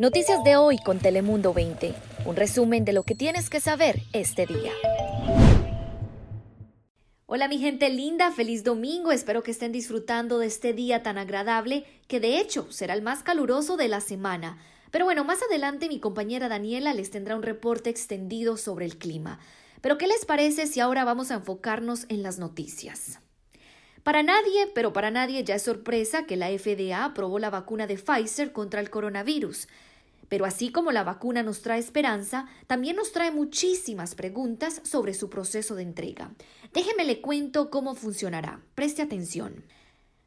Noticias de hoy con Telemundo 20. Un resumen de lo que tienes que saber este día. Hola mi gente linda, feliz domingo, espero que estén disfrutando de este día tan agradable que de hecho será el más caluroso de la semana. Pero bueno, más adelante mi compañera Daniela les tendrá un reporte extendido sobre el clima. Pero ¿qué les parece si ahora vamos a enfocarnos en las noticias? Para nadie, pero para nadie ya es sorpresa que la FDA aprobó la vacuna de Pfizer contra el coronavirus. Pero así como la vacuna nos trae esperanza, también nos trae muchísimas preguntas sobre su proceso de entrega. Déjeme le cuento cómo funcionará. Preste atención.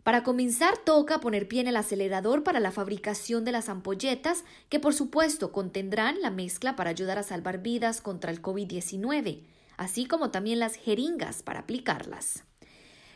Para comenzar, toca poner pie en el acelerador para la fabricación de las ampolletas, que por supuesto contendrán la mezcla para ayudar a salvar vidas contra el COVID-19, así como también las jeringas para aplicarlas.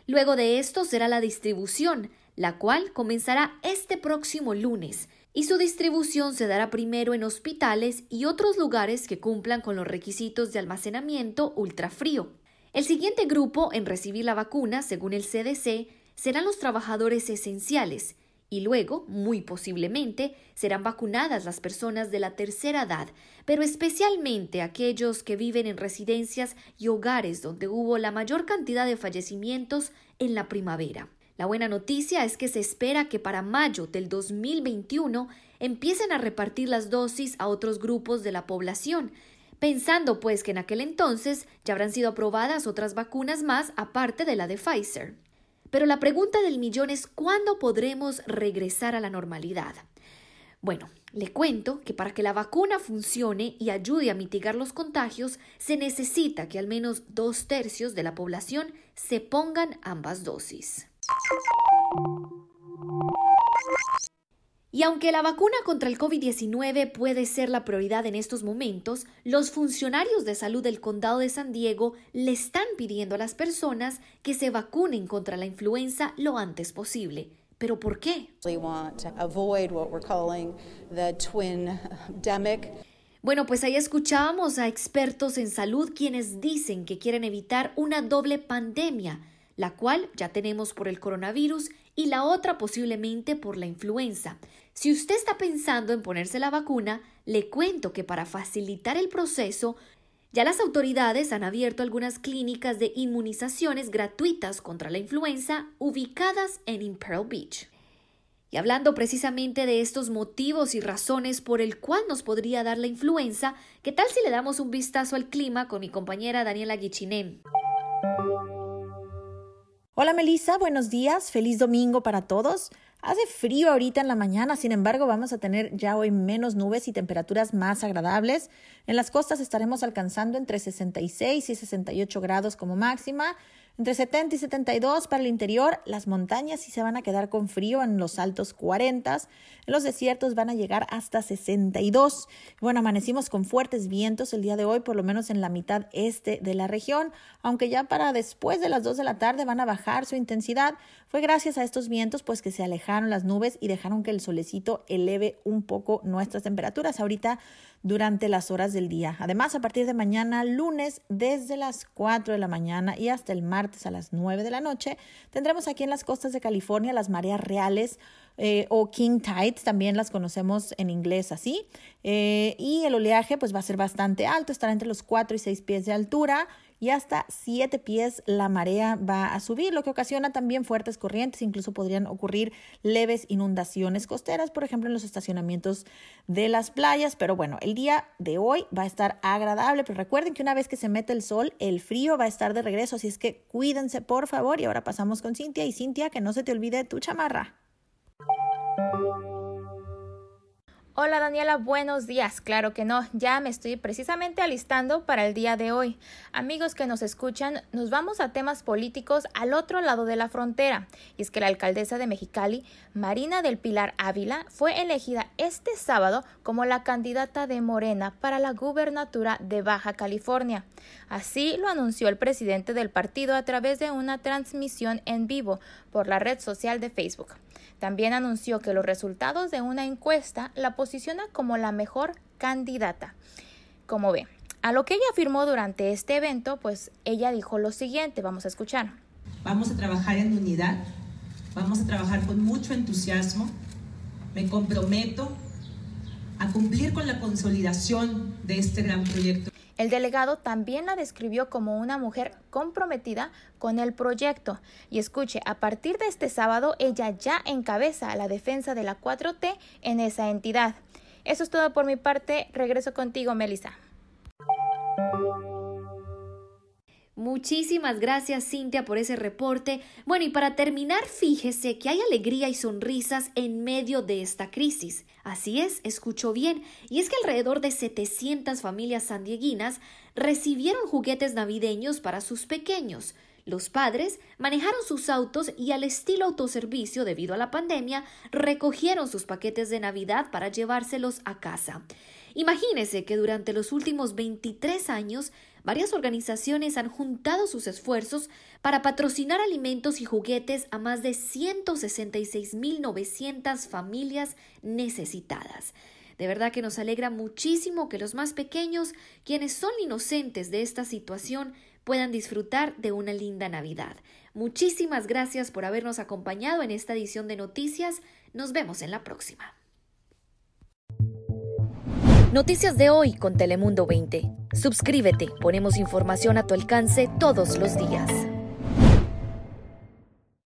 Luego de esto será la distribución, la cual comenzará este próximo lunes, y su distribución se dará primero en hospitales y otros lugares que cumplan con los requisitos de almacenamiento ultrafrío. El siguiente grupo en recibir la vacuna, según el CDC, serán los trabajadores esenciales, y luego, muy posiblemente, serán vacunadas las personas de la tercera edad, pero especialmente aquellos que viven en residencias y hogares donde hubo la mayor cantidad de fallecimientos en la primavera. La buena noticia es que se espera que para mayo del 2021 empiecen a repartir las dosis a otros grupos de la población, pensando pues que en aquel entonces ya habrán sido aprobadas otras vacunas más aparte de la de Pfizer. Pero la pregunta del millón es ¿cuándo podremos regresar a la normalidad? Bueno, le cuento que para que la vacuna funcione y ayude a mitigar los contagios, se necesita que al menos dos tercios de la población se pongan ambas dosis. Y aunque la vacuna contra el COVID-19 puede ser la prioridad en estos momentos, los funcionarios de salud del condado de San Diego le están pidiendo a las personas que se vacunen contra la influenza lo antes posible. ¿Pero por qué? Bueno, pues ahí escuchábamos a expertos en salud quienes dicen que quieren evitar una doble pandemia, la cual ya tenemos por el coronavirus y la otra posiblemente por la influenza. Si usted está pensando en ponerse la vacuna, le cuento que para facilitar el proceso, ya las autoridades han abierto algunas clínicas de inmunizaciones gratuitas contra la influenza ubicadas en Imperial Beach. Y hablando precisamente de estos motivos y razones por el cual nos podría dar la influenza, ¿qué tal si le damos un vistazo al clima con mi compañera Daniela Guichinen? Hola Melissa, buenos días, feliz domingo para todos. Hace frío ahorita en la mañana, sin embargo vamos a tener ya hoy menos nubes y temperaturas más agradables. En las costas estaremos alcanzando entre 66 y 68 grados como máxima entre 70 y 72 para el interior, las montañas sí se van a quedar con frío en los altos 40, en los desiertos van a llegar hasta 62. Bueno, amanecimos con fuertes vientos el día de hoy, por lo menos en la mitad este de la región, aunque ya para después de las 2 de la tarde van a bajar su intensidad. Fue gracias a estos vientos pues que se alejaron las nubes y dejaron que el solecito eleve un poco nuestras temperaturas. Ahorita durante las horas del día. Además, a partir de mañana, lunes, desde las 4 de la mañana y hasta el martes a las 9 de la noche, tendremos aquí en las costas de California las mareas reales eh, o king tides, también las conocemos en inglés así. Eh, y el oleaje pues va a ser bastante alto, estará entre los 4 y 6 pies de altura y hasta 7 pies la marea va a subir, lo que ocasiona también fuertes corrientes, incluso podrían ocurrir leves inundaciones costeras, por ejemplo en los estacionamientos de las playas, pero bueno, el día de hoy va a estar agradable, pero recuerden que una vez que se mete el sol, el frío va a estar de regreso, así es que cuídense por favor y ahora pasamos con Cintia y Cintia, que no se te olvide tu chamarra. Hola Daniela, buenos días. Claro que no, ya me estoy precisamente alistando para el día de hoy. Amigos que nos escuchan, nos vamos a temas políticos al otro lado de la frontera. Y es que la alcaldesa de Mexicali, Marina del Pilar Ávila, fue elegida este sábado como la candidata de Morena para la gubernatura de Baja California. Así lo anunció el presidente del partido a través de una transmisión en vivo por la red social de Facebook. También anunció que los resultados de una encuesta la como la mejor candidata. Como ve, a lo que ella afirmó durante este evento, pues ella dijo lo siguiente, vamos a escuchar. Vamos a trabajar en unidad, vamos a trabajar con mucho entusiasmo. Me comprometo a cumplir con la consolidación de este gran proyecto. El delegado también la describió como una mujer comprometida con el proyecto. Y escuche, a partir de este sábado ella ya encabeza la defensa de la 4T en esa entidad. Eso es todo por mi parte. Regreso contigo, Melissa. Muchísimas gracias Cintia por ese reporte. Bueno, y para terminar, fíjese que hay alegría y sonrisas en medio de esta crisis. Así es, escuchó bien, y es que alrededor de 700 familias sandieguinas recibieron juguetes navideños para sus pequeños. Los padres manejaron sus autos y al estilo autoservicio debido a la pandemia recogieron sus paquetes de Navidad para llevárselos a casa. Imagínese que durante los últimos 23 años varias organizaciones han juntado sus esfuerzos para patrocinar alimentos y juguetes a más de 166.900 familias necesitadas. De verdad que nos alegra muchísimo que los más pequeños, quienes son inocentes de esta situación, puedan disfrutar de una linda Navidad. Muchísimas gracias por habernos acompañado en esta edición de noticias. Nos vemos en la próxima. Noticias de hoy con Telemundo 20. Suscríbete, ponemos información a tu alcance todos los días.